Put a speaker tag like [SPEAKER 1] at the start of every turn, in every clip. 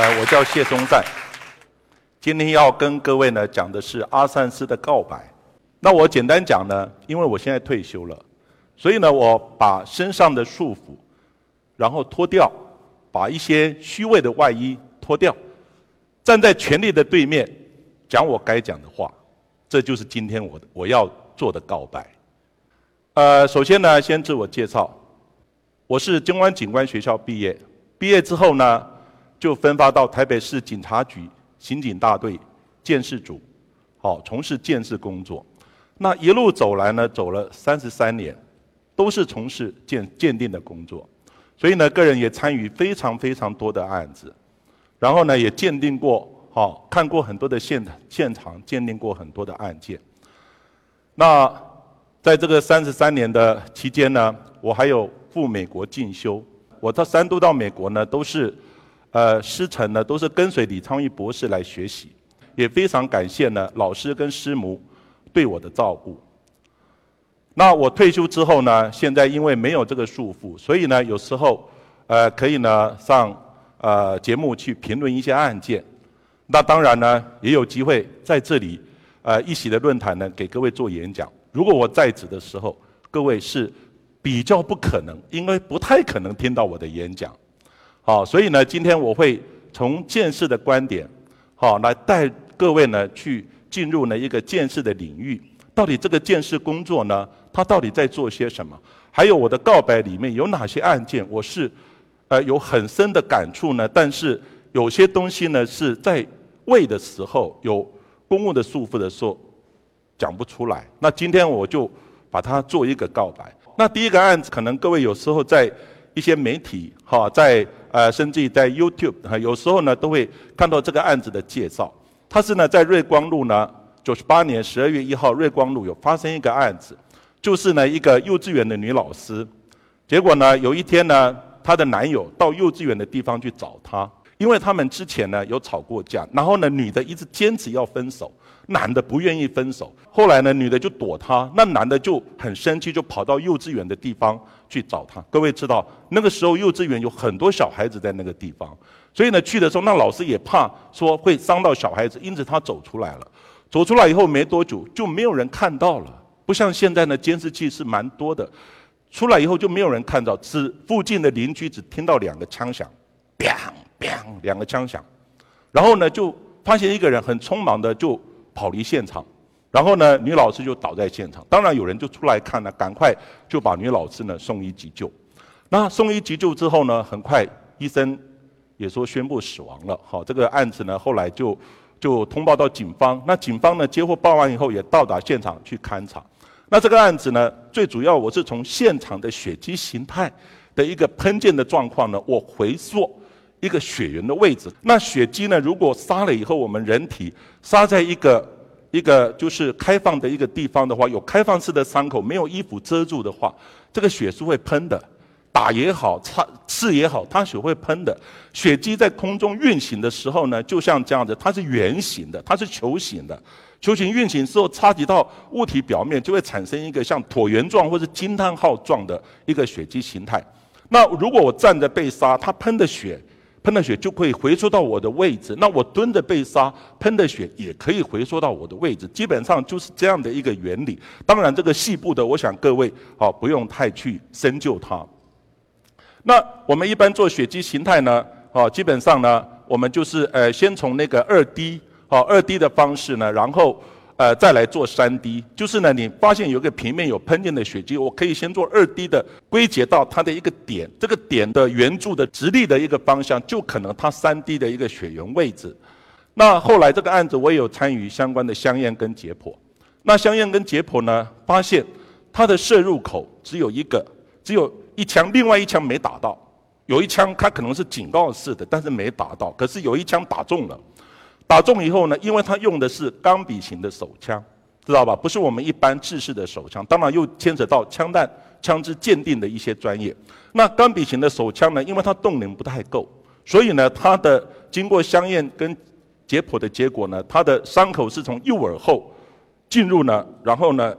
[SPEAKER 1] 呃，我叫谢松赞，今天要跟各位呢讲的是阿善斯的告白。那我简单讲呢，因为我现在退休了，所以呢，我把身上的束缚，然后脱掉，把一些虚伪的外衣脱掉，站在权力的对面，讲我该讲的话。这就是今天我我要做的告白。呃，首先呢，先自我介绍，我是金湾警官学校毕业，毕业之后呢，就分发到台北市警察局刑警大队建设组，好从事建设工作。那一路走来呢，走了三十三年，都是从事鉴鉴定的工作，所以呢，个人也参与非常非常多的案子，然后呢，也鉴定过，好看过很多的现现场，鉴定过很多的案件。那在这个三十三年的期间呢，我还有赴美国进修，我到三度到美国呢，都是，呃，师承呢都是跟随李昌钰博士来学习，也非常感谢呢老师跟师母。对我的照顾。那我退休之后呢？现在因为没有这个束缚，所以呢，有时候，呃，可以呢上呃节目去评论一些案件。那当然呢，也有机会在这里，呃一席的论坛呢给各位做演讲。如果我在职的时候，各位是比较不可能，因为不太可能听到我的演讲。好，所以呢，今天我会从建设的观点，好来带各位呢去。进入呢一个建设的领域，到底这个建设工作呢，他到底在做些什么？还有我的告白里面有哪些案件，我是呃有很深的感触呢？但是有些东西呢是在为的时候有公务的束缚的时候讲不出来。那今天我就把它做一个告白。那第一个案子，可能各位有时候在一些媒体哈，在呃甚至于在 YouTube 哈，有时候呢都会看到这个案子的介绍。他是呢，在瑞光路呢，九十八年十二月一号，瑞光路有发生一个案子，就是呢，一个幼稚园的女老师，结果呢，有一天呢，她的男友到幼稚园的地方去找她，因为他们之前呢有吵过架，然后呢，女的一直坚持要分手，男的不愿意分手，后来呢，女的就躲他，那男的就很生气，就跑到幼稚园的地方去找他。各位知道，那个时候幼稚园有很多小孩子在那个地方。所以呢，去的时候，那老师也怕说会伤到小孩子，因此他走出来了。走出来以后没多久，就没有人看到了。不像现在呢，监视器是蛮多的。出来以后就没有人看到，只附近的邻居只听到两个枪响，砰砰两个枪响。然后呢，就发现一个人很匆忙的就跑离现场。然后呢，女老师就倒在现场。当然有人就出来看了，赶快就把女老师呢送医急救。那送医急救之后呢，很快医生。也说宣布死亡了，好，这个案子呢后来就就通报到警方，那警方呢接获报案以后也到达现场去勘查。那这个案子呢最主要我是从现场的血迹形态的一个喷溅的状况呢，我回溯一个血源的位置。那血迹呢如果杀了以后，我们人体杀在一个一个就是开放的一个地方的话，有开放式的伤口，没有衣服遮住的话，这个血是会喷的。打也好，擦刺也好，它血会喷的。血迹在空中运行的时候呢，就像这样子，它是圆形的，它是球形的。球形运行之后，擦及到物体表面，就会产生一个像椭圆状或者惊叹号状的一个血迹形态。那如果我站着被杀，它喷的血，喷的血就可以回缩到我的位置。那我蹲着被杀，喷的血也可以回缩到我的位置。基本上就是这样的一个原理。当然，这个细部的，我想各位好不用太去深究它。那我们一般做血迹形态呢，哦，基本上呢，我们就是呃，先从那个二 D，哦，二 D 的方式呢，然后呃，再来做三 D，就是呢，你发现有个平面有喷溅的血迹，我可以先做二 D 的归结到它的一个点，这个点的圆柱的直立的一个方向，就可能它三 D 的一个血源位置。那后来这个案子我也有参与相关的香烟跟解剖，那香烟跟解剖呢，发现它的射入口只有一个，只有。一枪，另外一枪没打到，有一枪它可能是警告式的，但是没打到。可是有一枪打中了，打中以后呢，因为他用的是钢笔型的手枪，知道吧？不是我们一般制式的手枪，当然又牵扯到枪弹、枪支鉴定的一些专业。那钢笔型的手枪呢，因为它动能不太够，所以呢，它的经过香验跟解剖的结果呢，它的伤口是从右耳后进入呢，然后呢，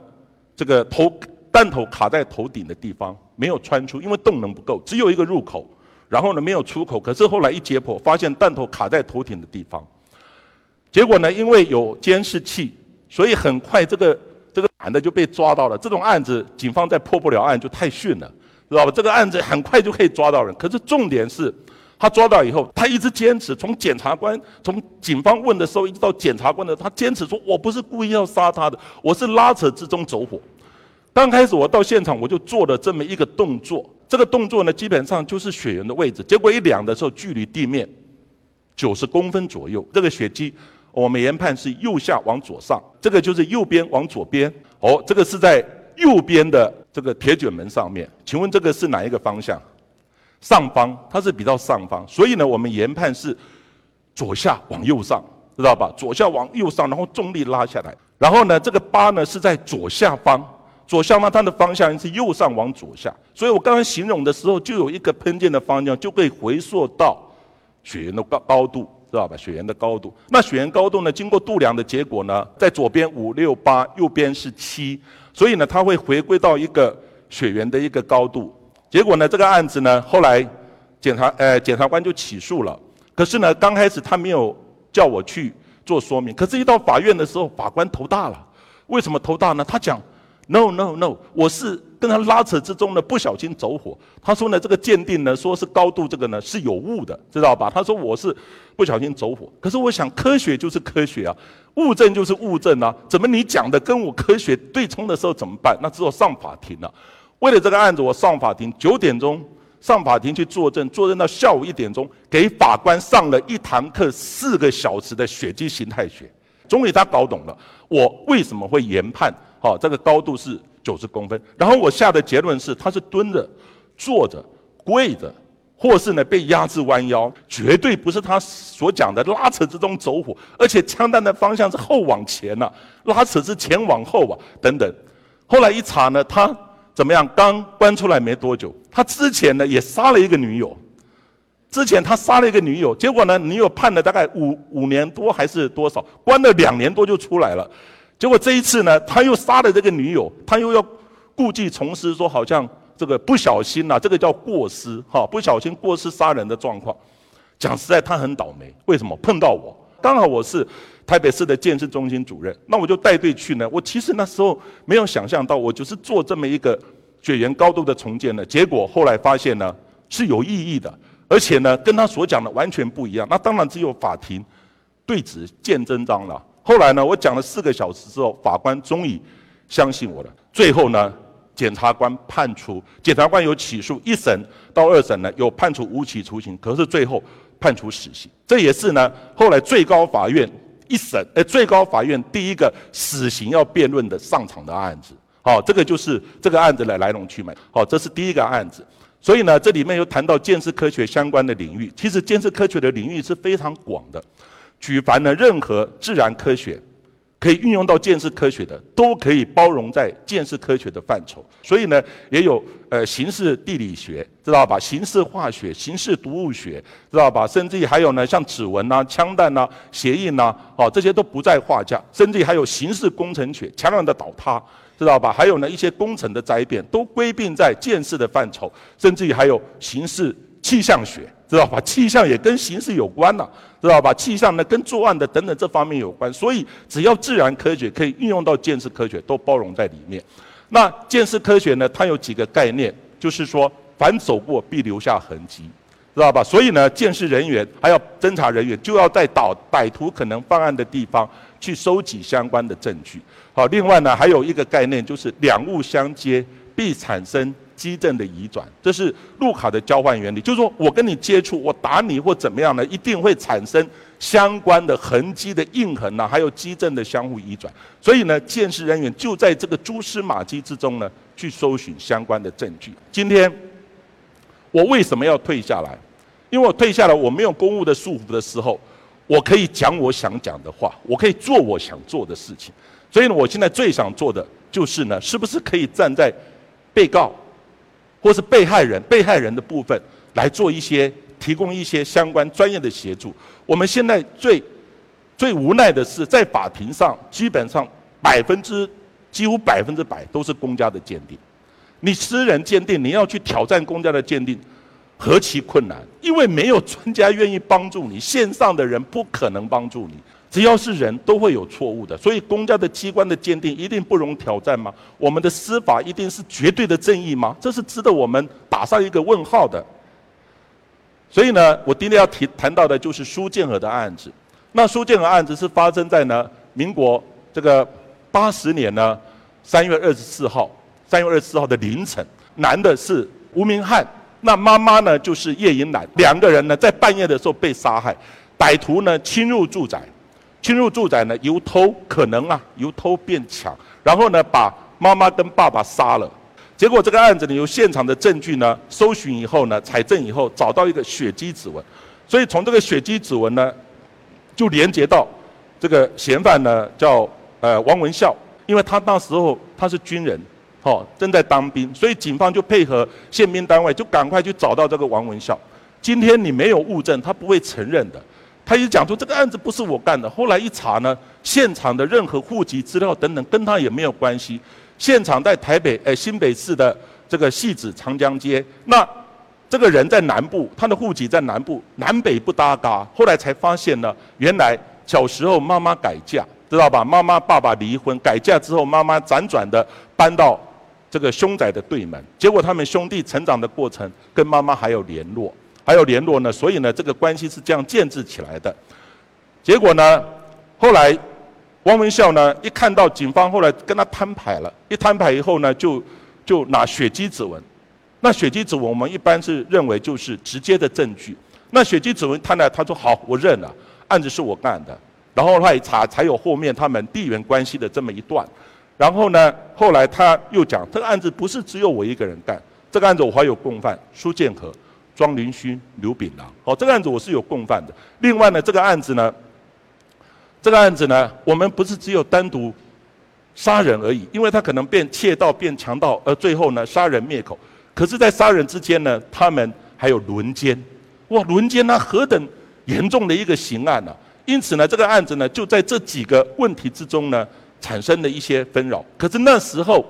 [SPEAKER 1] 这个头弹头卡在头顶的地方。没有穿出，因为动能不够，只有一个入口。然后呢没有出口，可是后来一解剖，发现弹头卡在头顶的地方。结果呢，因为有监视器，所以很快这个这个男的就被抓到了。这种案子，警方再破不了案就太逊了，知道吧？这个案子很快就可以抓到人。可是重点是，他抓到以后，他一直坚持。从检察官、从警方问的时候，一直到检察官的，他坚持说：“我不是故意要杀他的，我是拉扯之中走火。”刚开始我到现场，我就做了这么一个动作。这个动作呢，基本上就是血源的位置。结果一量的时候，距离地面九十公分左右。这个血迹。我们研判是右下往左上，这个就是右边往左边。哦，这个是在右边的这个铁卷门上面。请问这个是哪一个方向？上方，它是比较上方。所以呢，我们研判是左下往右上，知道吧？左下往右上，然后重力拉下来。然后呢，这个疤呢是在左下方，左下方它的方向是右上往左下。所以我刚刚形容的时候，就有一个喷溅的方向，就可以回溯到血源的高高度。知道吧？血源的高度，那血源高度呢？经过度量的结果呢，在左边五六八，右边是七，所以呢，它会回归到一个血源的一个高度。结果呢，这个案子呢，后来检察呃检察官就起诉了。可是呢，刚开始他没有叫我去做说明。可是，一到法院的时候，法官头大了。为什么头大呢？他讲。No no no，我是跟他拉扯之中呢，不小心走火。他说呢，这个鉴定呢，说是高度这个呢是有误的，知道吧？他说我是不小心走火。可是我想，科学就是科学啊，物证就是物证啊。怎么你讲的跟我科学对冲的时候怎么办？那只有上法庭了。为了这个案子，我上法庭九点钟上法庭去作证，作证到下午一点钟，给法官上了一堂课四个小时的血迹形态学。终于他搞懂了我为什么会研判。好，这个高度是九十公分。然后我下的结论是，他是蹲着、坐着、跪着，或是呢被压制弯腰，绝对不是他所讲的拉扯之中走火。而且枪弹的方向是后往前呐，拉扯是前往后啊，等等。后来一查呢，他怎么样？刚关出来没多久，他之前呢也杀了一个女友。之前他杀了一个女友，结果呢女友判了大概五五年多还是多少，关了两年多就出来了。结果这一次呢，他又杀了这个女友，他又要故技重施，说好像这个不小心呐，这个叫过失哈，不小心过失杀人的状况。讲实在，他很倒霉，为什么碰到我？刚好我是台北市的建设中心主任，那我就带队去呢。我其实那时候没有想象到，我就是做这么一个血缘高度的重建的。结果后来发现呢是有意义的，而且呢跟他所讲的完全不一样。那当然只有法庭对质见真章了。后来呢，我讲了四个小时之后，法官终于相信我了。最后呢，检察官判处，检察官有起诉一审到二审呢，有判处无期徒刑，可是最后判处死刑。这也是呢，后来最高法院一审，呃，最高法院第一个死刑要辩论的上场的案子。好，这个就是这个案子的来龙去脉。好，这是第一个案子。所以呢，这里面又谈到建设科学相关的领域。其实建设科学的领域是非常广的。举凡呢，任何自然科学可以运用到建设科学的，都可以包容在建设科学的范畴。所以呢，也有呃形式地理学，知道吧？形式化学、形式读物学，知道吧？甚至于还有呢，像指纹呐、枪弹呐、鞋印呐，哦，这些都不在话下。甚至还有形式工程学，墙梁的倒塌，知道吧？还有呢，一些工程的灾变，都归并在建设的范畴。甚至于还有形式气象学。知道吧？气象也跟形势有关呐，知道吧？气象呢跟作案的等等这方面有关，所以只要自然科学可以运用到建设科学，都包容在里面。那建设科学呢，它有几个概念，就是说凡走过必留下痕迹，知道吧？所以呢，建设人员还要侦查人员就要在导歹徒可能犯案的地方去收集相关的证据。好，另外呢，还有一个概念就是两物相接必产生。基证的移转，这是路卡的交换原理，就是说我跟你接触，我打你或怎么样呢，一定会产生相关的痕迹的印痕呐，还有基证的相互移转。所以呢，建设人员就在这个蛛丝马迹之中呢，去搜寻相关的证据。今天我为什么要退下来？因为我退下来，我没有公务的束缚的时候，我可以讲我想讲的话，我可以做我想做的事情。所以呢，我现在最想做的就是呢，是不是可以站在被告？或是被害人、被害人的部分来做一些提供一些相关专业的协助。我们现在最最无奈的是，在法庭上基本上百分之几乎百分之百都是公家的鉴定。你私人鉴定，你要去挑战公家的鉴定，何其困难！因为没有专家愿意帮助你，线上的人不可能帮助你。只要是人都会有错误的，所以公家的机关的鉴定一定不容挑战吗？我们的司法一定是绝对的正义吗？这是值得我们打上一个问号的。所以呢，我今天要提谈到的就是苏建和的案子。那苏建和案子是发生在呢民国这个八十年呢三月二十四号，三月二十四号的凌晨，男的是吴明汉，那妈妈呢就是叶银兰，两个人呢在半夜的时候被杀害，歹徒呢侵入住宅。侵入住宅呢，由偷可能啊，由偷变抢，然后呢，把妈妈跟爸爸杀了。结果这个案子呢，由现场的证据呢，搜寻以后呢，采证以后，找到一个血迹指纹。所以从这个血迹指纹呢，就连接到这个嫌犯呢，叫呃王文孝，因为他那时候他是军人，哦，正在当兵，所以警方就配合宪兵单位，就赶快去找到这个王文孝。今天你没有物证，他不会承认的。他一讲说这个案子不是我干的，后来一查呢，现场的任何户籍资料等等跟他也没有关系。现场在台北，诶新北市的这个戏子长江街，那这个人在南部，他的户籍在南部，南北不搭嘎。后来才发现呢，原来小时候妈妈改嫁，知道吧？妈妈爸爸离婚，改嫁之后，妈妈辗转的搬到这个凶宅的对门，结果他们兄弟成长的过程跟妈妈还有联络。还有联络呢，所以呢，这个关系是这样建制起来的。结果呢，后来汪文孝呢，一看到警方后来跟他摊牌了，一摊牌以后呢，就就拿血迹指纹。那血迹指纹我们一般是认为就是直接的证据。那血迹指纹他呢，他说好，我认了，案子是我干的。然后他一查，才有后面他们地缘关系的这么一段。然后呢，后来他又讲，这个案子不是只有我一个人干，这个案子我还有共犯苏建和。庄林勋、刘炳郎，好，这个案子我是有共犯的。另外呢，这个案子呢，这个案子呢，我们不是只有单独杀人而已，因为他可能变窃盗、变强盗，而最后呢，杀人灭口。可是，在杀人之间呢，他们还有轮奸，哇，轮奸那何等严重的一个刑案呢？因此呢，这个案子呢，就在这几个问题之中呢，产生了一些纷扰。可是那时候。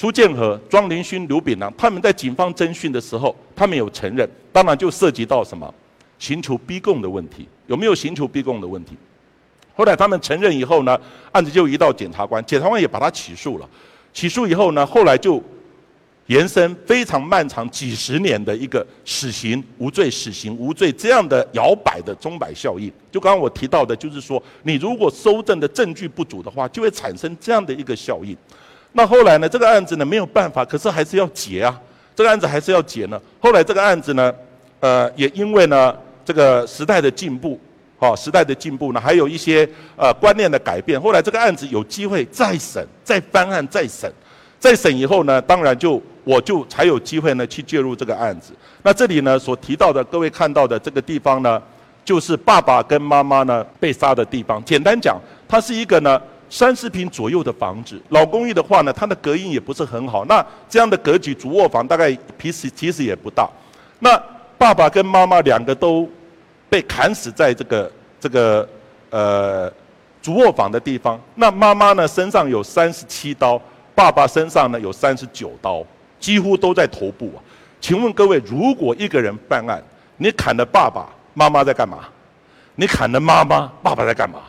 [SPEAKER 1] 苏建和、庄林勋、刘炳南，他们在警方侦讯的时候，他们有承认，当然就涉及到什么，刑求逼供的问题，有没有刑求逼供的问题？后来他们承认以后呢，案子就移到检察官，检察官也把他起诉了。起诉以后呢，后来就延伸非常漫长几十年的一个死刑无罪、死刑无罪这样的摇摆的钟摆效应。就刚刚我提到的，就是说，你如果搜证的证据不足的话，就会产生这样的一个效应。那后来呢？这个案子呢没有办法，可是还是要结啊。这个案子还是要结呢。后来这个案子呢，呃，也因为呢这个时代的进步，哦，时代的进步呢，还有一些呃观念的改变。后来这个案子有机会再审、再翻案、再审，再审以后呢，当然就我就才有机会呢去介入这个案子。那这里呢所提到的各位看到的这个地方呢，就是爸爸跟妈妈呢被杀的地方。简单讲，它是一个呢。三十平左右的房子，老公寓的话呢，它的隔音也不是很好。那这样的格局，主卧房大概其实其实也不大。那爸爸跟妈妈两个都被砍死在这个这个呃主卧房的地方。那妈妈呢身上有三十七刀，爸爸身上呢有三十九刀，几乎都在头部啊。请问各位，如果一个人犯案，你砍了爸爸，妈妈在干嘛？你砍了妈妈，爸爸在干嘛？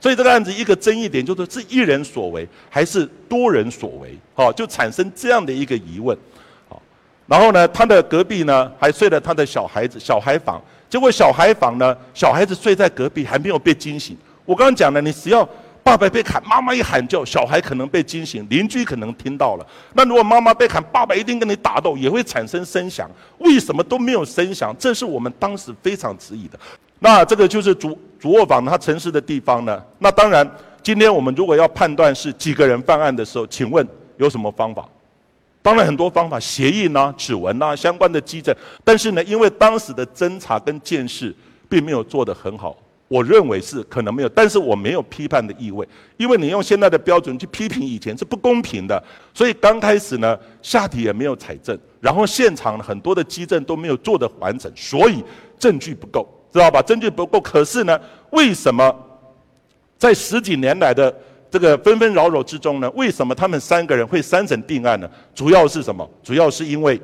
[SPEAKER 1] 所以这个案子一个争议点就是是一人所为还是多人所为，好，就产生这样的一个疑问，好，然后呢，他的隔壁呢还睡了他的小孩子小孩房，结果小孩房呢小孩子睡在隔壁还没有被惊醒。我刚刚讲了，你只要爸爸被砍，妈妈一喊叫，小孩可能被惊醒，邻居可能听到了。那如果妈妈被砍，爸爸一定跟你打斗，也会产生声响。为什么都没有声响？这是我们当时非常质疑的。那这个就是主主卧房它城市的地方呢？那当然，今天我们如果要判断是几个人犯案的时候，请问有什么方法？当然很多方法，协议呐、指纹呐、相关的基证。但是呢，因为当时的侦查跟见识并没有做得很好，我认为是可能没有。但是我没有批判的意味，因为你用现在的标准去批评以前是不公平的。所以刚开始呢，下体也没有采证，然后现场很多的基证都没有做得完整，所以证据不够。知道吧？证据不够，可是呢，为什么在十几年来的这个纷纷扰扰之中呢？为什么他们三个人会三审定案呢？主要是什么？主要是因为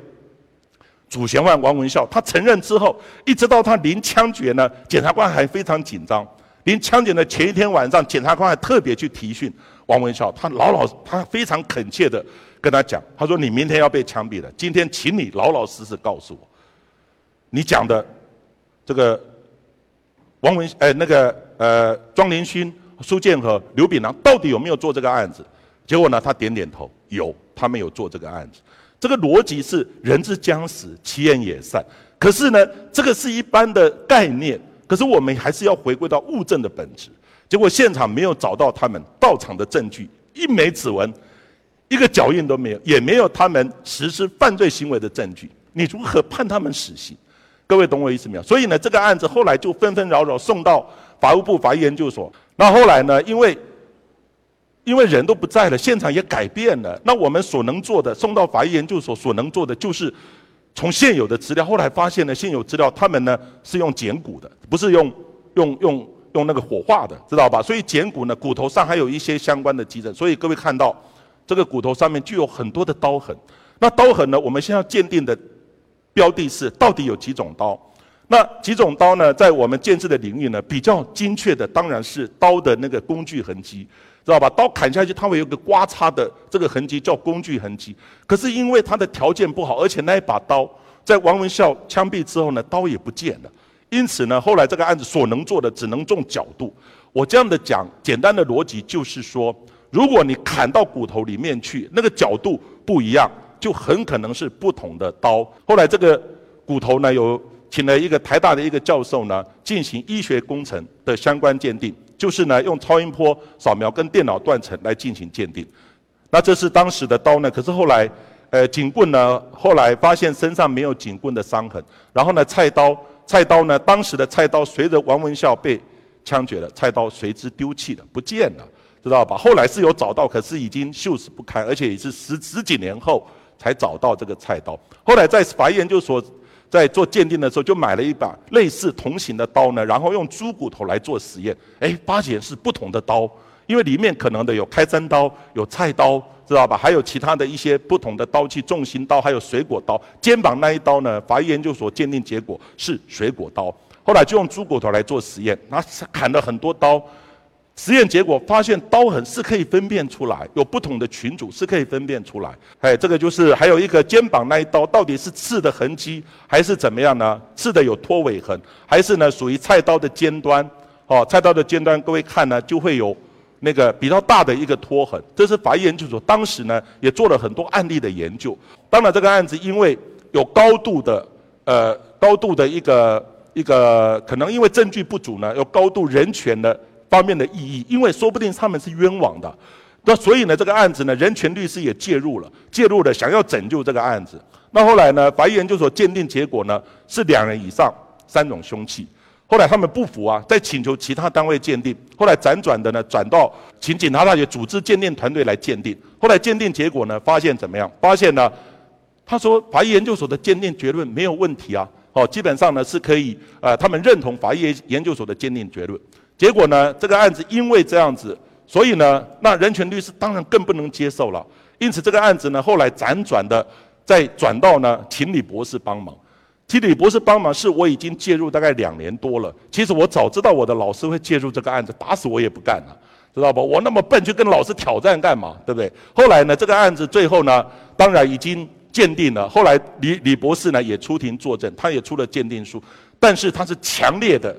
[SPEAKER 1] 主嫌犯王文孝，他承认之后，一直到他临枪决呢，检察官还非常紧张。临枪决的前一天晚上，检察官还特别去提讯王文孝，他老老他非常恳切的跟他讲，他说：“你明天要被枪毙了，今天请你老老实实告诉我，你讲的这个王文呃那个呃庄连勋、苏建和、刘炳南到底有没有做这个案子？”结果呢，他点点头，有，他们有做这个案子。这个逻辑是人之将死，其言也善。可是呢，这个是一般的概念。可是我们还是要回归到物证的本质。结果现场没有找到他们到场的证据，一枚指纹，一个脚印都没有，也没有他们实施犯罪行为的证据。你如何判他们死刑？各位懂我意思没有？所以呢，这个案子后来就纷纷扰扰送到法务部法医研究所。那后来呢，因为因为人都不在了，现场也改变了。那我们所能做的，送到法医研究所所能做的就是。从现有的资料，后来发现呢，现有资料他们呢是用剪骨的，不是用用用用那个火化的，知道吧？所以剪骨呢，骨头上还有一些相关的基证。所以各位看到这个骨头上面具有很多的刀痕。那刀痕呢，我们现在鉴定的标的是到底有几种刀？那几种刀呢，在我们建制的领域呢，比较精确的当然是刀的那个工具痕迹。知道吧？刀砍下去，它会有个刮擦的这个痕迹，叫工具痕迹。可是因为它的条件不好，而且那一把刀在王文孝枪毙之后呢，刀也不见了。因此呢，后来这个案子所能做的只能重角度。我这样的讲，简单的逻辑就是说，如果你砍到骨头里面去，那个角度不一样，就很可能是不同的刀。后来这个骨头呢，有请了一个台大的一个教授呢，进行医学工程的相关鉴定。就是呢，用超音波扫描跟电脑断层来进行鉴定。那这是当时的刀呢，可是后来，呃，警棍呢，后来发现身上没有警棍的伤痕。然后呢，菜刀，菜刀呢，当时的菜刀随着王文孝被枪决了，菜刀随之丢弃了，不见了，知道吧？后来是有找到，可是已经锈蚀不堪，而且也是十十几年后才找到这个菜刀。后来在法医研究所。在做鉴定的时候，就买了一把类似同型的刀呢，然后用猪骨头来做实验。哎，发现是不同的刀，因为里面可能的有开山刀、有菜刀，知道吧？还有其他的一些不同的刀器，重型刀，还有水果刀。肩膀那一刀呢，法医研究所鉴定结果是水果刀。后来就用猪骨头来做实验，那砍了很多刀。实验结果发现刀痕是可以分辨出来，有不同的群组是可以分辨出来。哎，这个就是还有一个肩膀那一刀到底是刺的痕迹还是怎么样呢？刺的有拖尾痕，还是呢属于菜刀的尖端？哦，菜刀的尖端，各位看呢就会有那个比较大的一个拖痕。这是法医研究所当时呢也做了很多案例的研究。当然这个案子因为有高度的呃高度的一个一个可能因为证据不足呢，有高度人权的。方面的意义，因为说不定他们是冤枉的，那所以呢，这个案子呢，人权律师也介入了，介入了，想要拯救这个案子。那后来呢，法医研究所鉴定结果呢是两人以上三种凶器。后来他们不服啊，再请求其他单位鉴定。后来辗转的呢，转到请警察大学组织鉴定团队来鉴定。后来鉴定结果呢，发现怎么样？发现呢，他说法医研究所的鉴定结论没有问题啊，哦，基本上呢是可以，呃，他们认同法医研究所的鉴定结论。结果呢？这个案子因为这样子，所以呢，那人权律师当然更不能接受了。因此，这个案子呢，后来辗转的再转到呢，请李博士帮忙。请李博士帮忙，是我已经介入大概两年多了。其实我早知道我的老师会介入这个案子，打死我也不干了，知道不？我那么笨，去跟老师挑战干嘛？对不对？后来呢，这个案子最后呢，当然已经鉴定了。后来李李博士呢也出庭作证，他也出了鉴定书，但是他是强烈的。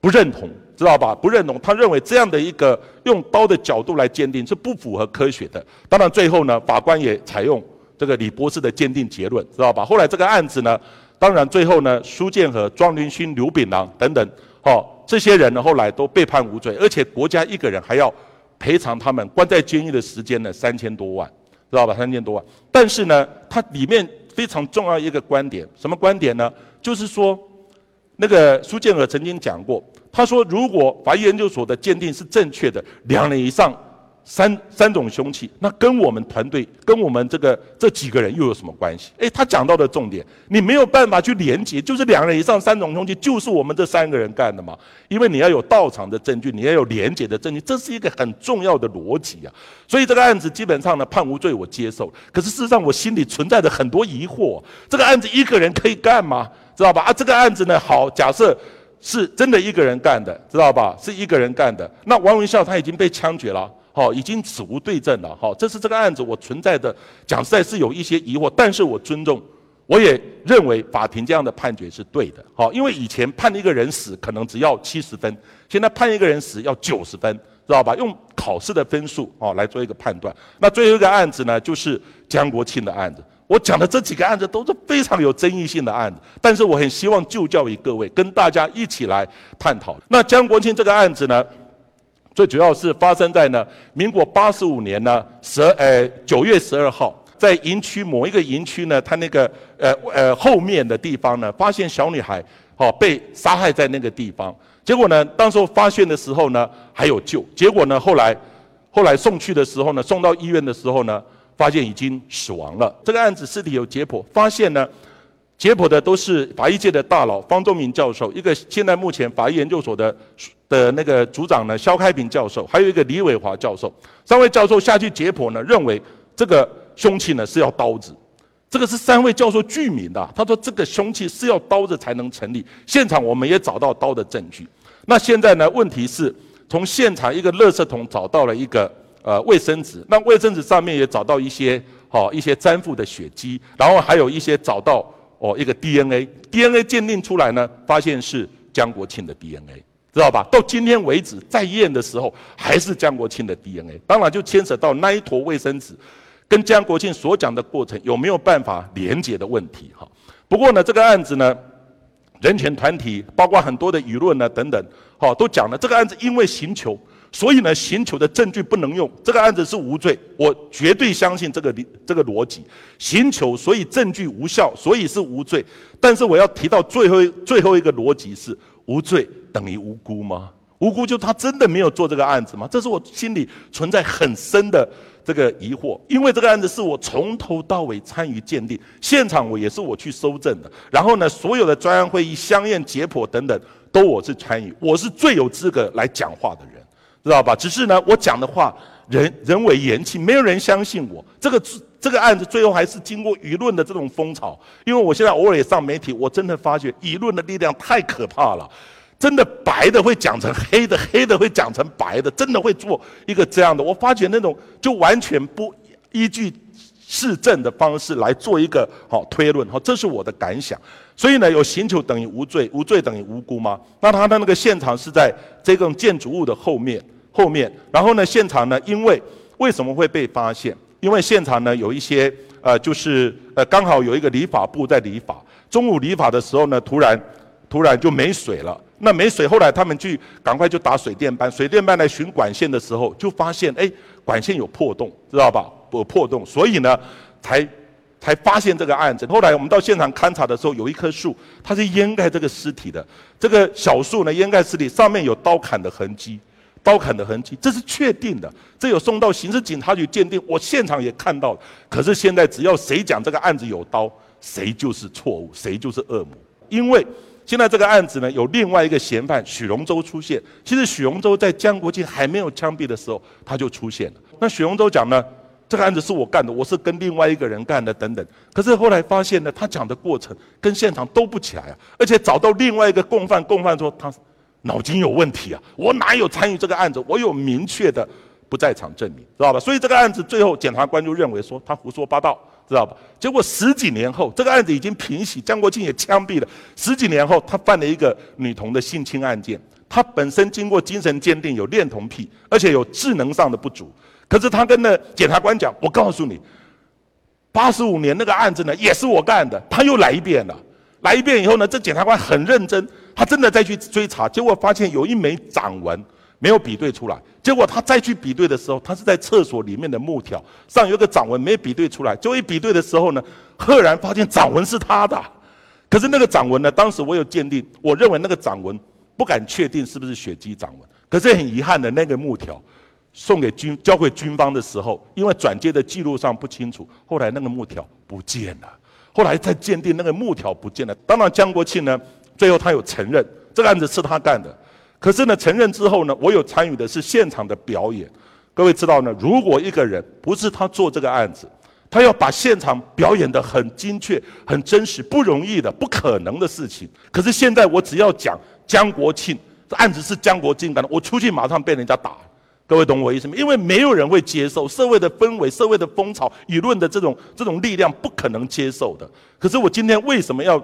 [SPEAKER 1] 不认同，知道吧？不认同，他认为这样的一个用刀的角度来鉴定是不符合科学的。当然，最后呢，法官也采用这个李博士的鉴定结论，知道吧？后来这个案子呢，当然最后呢，苏建和、庄林勋、刘炳郎等等，哦，这些人呢，后来都被判无罪，而且国家一个人还要赔偿他们关在监狱的时间呢，三千多万，知道吧？三千多万。但是呢，它里面非常重要一个观点，什么观点呢？就是说。那个苏建和曾经讲过，他说，如果法医研究所的鉴定是正确的，两人以上三三种凶器，那跟我们团队、跟我们这个这几个人又有什么关系？诶，他讲到的重点，你没有办法去连接，就是两人以上三种凶器，就是我们这三个人干的嘛？因为你要有到场的证据，你要有连接的证据，这是一个很重要的逻辑啊。所以这个案子基本上呢，判无罪，我接受。可是事实上，我心里存在着很多疑惑：这个案子一个人可以干吗？知道吧？啊，这个案子呢，好，假设是真的一个人干的，知道吧？是一个人干的，那王文孝他已经被枪决了。好，已经死无对证了。好，这是这个案子我存在的讲实在是有一些疑惑，但是我尊重，我也认为法庭这样的判决是对的。好，因为以前判一个人死可能只要七十分，现在判一个人死要九十分，知道吧？用考试的分数哦来做一个判断。那最后一个案子呢，就是江国庆的案子。我讲的这几个案子都是非常有争议性的案子，但是我很希望就教于各位，跟大家一起来探讨。那江国庆这个案子呢？最主要是发生在呢，民国八十五年呢，十呃九月十二号，在营区某一个营区呢，他那个呃呃后面的地方呢，发现小女孩哦被杀害在那个地方。结果呢，当时发现的时候呢，还有救。结果呢，后来后来送去的时候呢，送到医院的时候呢，发现已经死亡了。这个案子尸体有解剖，发现呢。解剖的都是法医界的大佬方仲明教授，一个现在目前法医研究所的的那个组长呢，肖开平教授，还有一个李伟华教授。三位教授下去解剖呢，认为这个凶器呢是要刀子。这个是三位教授具名的，他说这个凶器是要刀子才能成立。现场我们也找到刀的证据。那现在呢，问题是从现场一个垃圾桶找到了一个呃卫生纸，那卫生纸上面也找到一些好一些粘附的血迹，然后还有一些找到。哦，一个 DNA，DNA 鉴定出来呢，发现是江国庆的 DNA，知道吧？到今天为止，在验的时候还是江国庆的 DNA。当然，就牵扯到那一坨卫生纸跟江国庆所讲的过程有没有办法连接的问题哈。不过呢，这个案子呢，人权团体包括很多的舆论呢等等，好都讲了这个案子因为刑求。所以呢，刑求的证据不能用，这个案子是无罪，我绝对相信这个理这个逻辑。刑求，所以证据无效，所以是无罪。但是我要提到最后最后一个逻辑是：无罪等于无辜吗？无辜就他真的没有做这个案子吗？这是我心里存在很深的这个疑惑。因为这个案子是我从头到尾参与鉴定，现场我也是我去搜证的。然后呢，所有的专案会议、相验、解剖等等，都我是参与，我是最有资格来讲话的人。知道吧？只是呢，我讲的话人人为言轻，没有人相信我。这个这个案子最后还是经过舆论的这种风潮。因为我现在偶尔也上媒体，我真的发觉舆论的力量太可怕了。真的白的会讲成黑的，黑的会讲成白的，真的会做一个这样的。我发觉那种就完全不依据事证的方式来做一个好推论。哈，这是我的感想。所以呢，有刑求等于无罪，无罪等于无辜吗？那他的那个现场是在这栋建筑物的后面。后面，然后呢？现场呢？因为为什么会被发现？因为现场呢有一些呃，就是呃，刚好有一个理发部在理发。中午理发的时候呢，突然突然就没水了。那没水，后来他们去赶快就打水电班。水电班来巡管线的时候，就发现哎，管线有破洞，知道吧？有破洞，所以呢，才才发现这个案子。后来我们到现场勘查的时候，有一棵树，它是掩盖这个尸体的。这个小树呢，掩盖尸体，上面有刀砍的痕迹。刀砍的痕迹，这是确定的。这有送到刑事警察局鉴定，我现场也看到了。可是现在只要谁讲这个案子有刀，谁就是错误，谁就是恶魔。因为现在这个案子呢，有另外一个嫌犯许荣洲出现。其实许荣洲在江国庆还没有枪毙的时候，他就出现了。那许荣洲讲呢，这个案子是我干的，我是跟另外一个人干的等等。可是后来发现呢，他讲的过程跟现场都不起来啊，而且找到另外一个共犯，共犯说他。脑筋有问题啊！我哪有参与这个案子？我有明确的不在场证明，知道吧？所以这个案子最后检察官就认为说他胡说八道，知道吧？结果十几年后，这个案子已经平息，江国庆也枪毙了。十几年后，他犯了一个女童的性侵案件。他本身经过精神鉴定有恋童癖，而且有智能上的不足。可是他跟那检察官讲：“我告诉你，八十五年那个案子呢，也是我干的。”他又来一遍了。来一遍以后呢，这检察官很认真。他真的再去追查，结果发现有一枚掌纹没有比对出来。结果他再去比对的时候，他是在厕所里面的木条上有个掌纹没有比对出来。就一比对的时候呢，赫然发现掌纹是他的。可是那个掌纹呢，当时我有鉴定，我认为那个掌纹不敢确定是不是血迹掌纹。可是很遗憾的，那个木条送给军交给军方的时候，因为转接的记录上不清楚，后来那个木条不见了。后来再鉴定那个木条不见了。当然江国庆呢，最后他有承认这个案子是他干的。可是呢，承认之后呢，我有参与的是现场的表演。各位知道呢，如果一个人不是他做这个案子，他要把现场表演的很精确、很真实，不容易的，不可能的事情。可是现在我只要讲江国庆，这案子是江国庆干的，我出去马上被人家打。各位懂我意思吗？因为没有人会接受社会的氛围、社会的风潮、舆论的这种这种力量，不可能接受的。可是我今天为什么要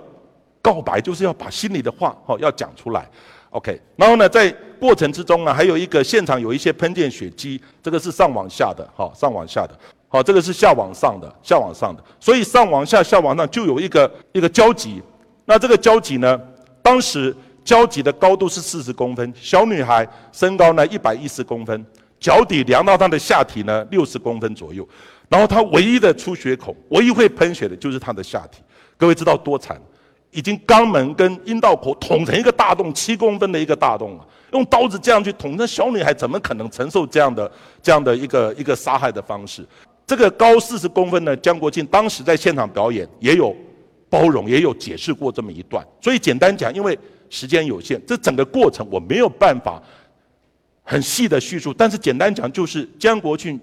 [SPEAKER 1] 告白？就是要把心里的话哦要讲出来。OK，然后呢，在过程之中呢，还有一个现场有一些喷溅血迹，这个是上往下的，好上往下的，好这个是下往上的，下往上的，所以上往下，下往上就有一个一个交集。那这个交集呢，当时。交集的高度是四十公分，小女孩身高呢一百一十公分，脚底量到她的下体呢六十公分左右，然后她唯一的出血孔，唯一会喷血的就是她的下体。各位知道多惨？已经肛门跟阴道口捅成一个大洞，七公分的一个大洞了。用刀子这样去捅，那小女孩怎么可能承受这样的这样的一个一个杀害的方式？这个高四十公分的江国庆当时在现场表演也有包容，也有解释过这么一段。所以简单讲，因为。时间有限，这整个过程我没有办法很细的叙述，但是简单讲，就是江国庆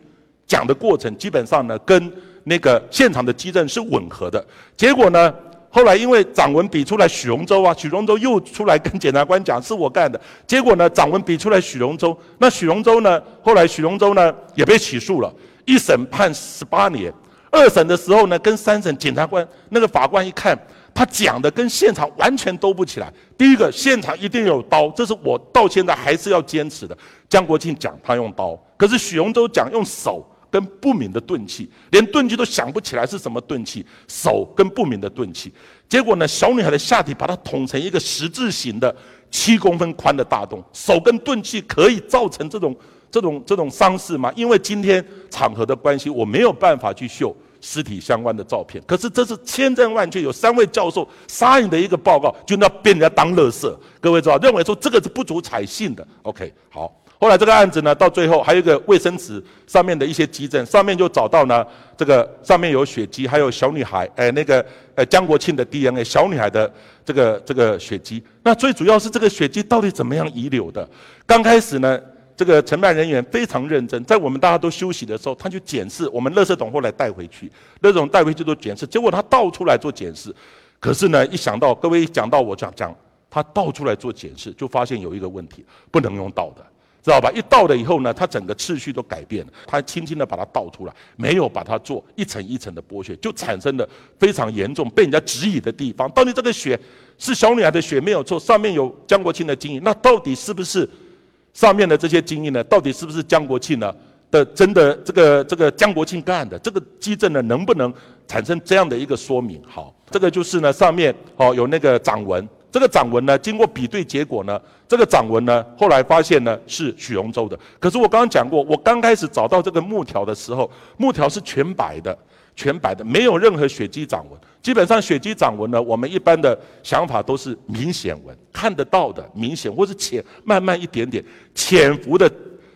[SPEAKER 1] 讲的过程基本上呢，跟那个现场的基证是吻合的。结果呢，后来因为掌纹比出来许荣洲啊，许荣洲又出来跟检察官讲是我干的。结果呢，掌纹比出来许荣洲，那许荣洲呢，后来许荣洲呢也被起诉了，一审判十八年，二审的时候呢，跟三审检察官那个法官一看。他讲的跟现场完全都不起来。第一个，现场一定有刀，这是我到现在还是要坚持的。江国庆讲他用刀，可是许荣洲讲用手跟不明的钝器，连钝器都想不起来是什么钝器，手跟不明的钝器。结果呢，小女孩的下体把它捅成一个十字形的七公分宽的大洞，手跟钝器可以造成这种这种这种伤势吗？因为今天场合的关系，我没有办法去秀。尸体相关的照片，可是这是千真万确，有三位教授杀人的一个报告，就那被人家当乐色。各位知道，认为说这个是不足采信的。OK，好，后来这个案子呢，到最后还有一个卫生纸上面的一些基证，上面就找到呢，这个上面有血迹，还有小女孩，哎，那个呃江国庆的 DNA，小女孩的这个这个血迹。那最主要是这个血迹到底怎么样遗留的？刚开始呢？这个承办人员非常认真，在我们大家都休息的时候，他就检视我们垃圾桶，后来带回去，垃圾桶带回去做检视，结果他倒出来做检视，可是呢，一想到各位讲到我讲讲，他倒出来做检视，就发现有一个问题，不能用倒的，知道吧？一倒了以后呢，他整个次序都改变了，他轻轻的把它倒出来，没有把它做一层一层的剥削，就产生了非常严重被人家质疑的地方。到底这个血是小女孩的血没有错，上面有江国庆的经营，那到底是不是？上面的这些精英呢，到底是不是江国庆呢的真的这个这个江国庆干的？这个基证呢，能不能产生这样的一个说明？好，这个就是呢上面哦有那个掌纹，这个掌纹呢经过比对结果呢，这个掌纹呢后来发现呢是许荣洲的。可是我刚刚讲过，我刚开始找到这个木条的时候，木条是全白的。全白的，没有任何血迹掌纹。基本上血迹掌纹呢，我们一般的想法都是明显纹，看得到的明显，或是浅慢慢一点点潜伏的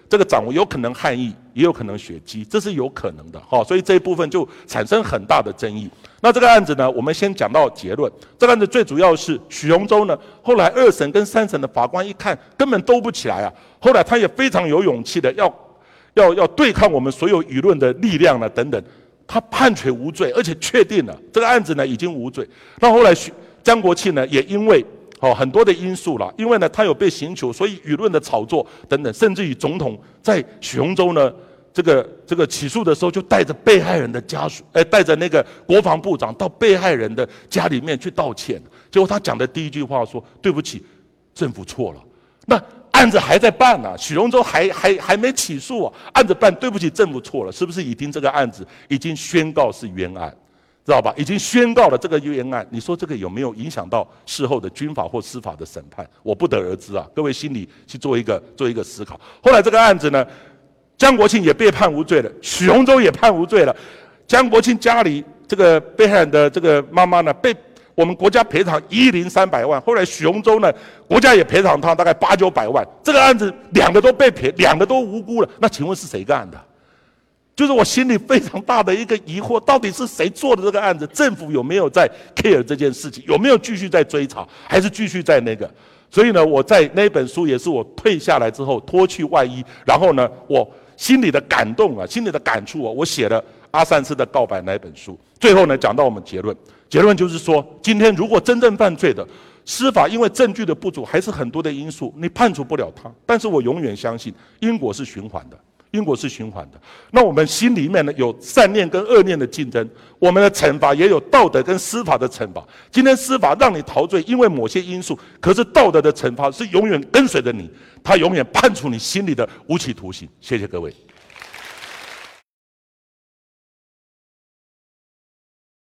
[SPEAKER 1] 这个掌纹，有可能汗液，也有可能血迹，这是有可能的。哈，所以这一部分就产生很大的争议。那这个案子呢，我们先讲到结论。这个案子最主要是许荣洲呢，后来二审跟三审的法官一看，根本兜不起来啊。后来他也非常有勇气的，要要要对抗我们所有舆论的力量呢，等等。他判决无罪，而且确定了这个案子呢已经无罪。那后来江国庆呢也因为哦很多的因素了，因为呢他有被刑求，所以舆论的炒作等等，甚至于总统在许荣洲呢这个这个起诉的时候，就带着被害人的家属，哎带着那个国防部长到被害人的家里面去道歉。结果他讲的第一句话说：“对不起，政府错了。”那。案子还在办呢，许荣洲还还还没起诉啊，案子办，对不起，政府错了，是不是已经这个案子已经宣告是冤案，知道吧？已经宣告了这个冤案，你说这个有没有影响到事后的军法或司法的审判？我不得而知啊，各位心里去做一个做一个思考。后来这个案子呢，江国庆也被判无罪了，许荣洲也判无罪了，江国庆家里这个被害人的这个妈妈呢被我们国家赔偿一零三百万，后来雄州呢，国家也赔偿他大概八九百万。这个案子两个都被赔，两个都无辜了。那请问是谁干的？就是我心里非常大的一个疑惑，到底是谁做的这个案子？政府有没有在 care 这件事情？有没有继续在追查？还是继续在那个？所以呢，我在那本书也是我退下来之后脱去外衣，然后呢，我心里的感动啊，心里的感触啊，我写了阿三斯的告白那本书。最后呢，讲到我们结论，结论就是说，今天如果真正犯罪的司法，因为证据的不足，还是很多的因素，你判处不了他。但是我永远相信因果是循环的。因果是循环的，那我们心里面呢有善念跟恶念的竞争，我们的惩罚也有道德跟司法的惩罚。今天司法让你逃罪，因为某些因素，可是道德的惩罚是永远跟随着你，他永远判处你心里的无期徒刑。谢谢各位。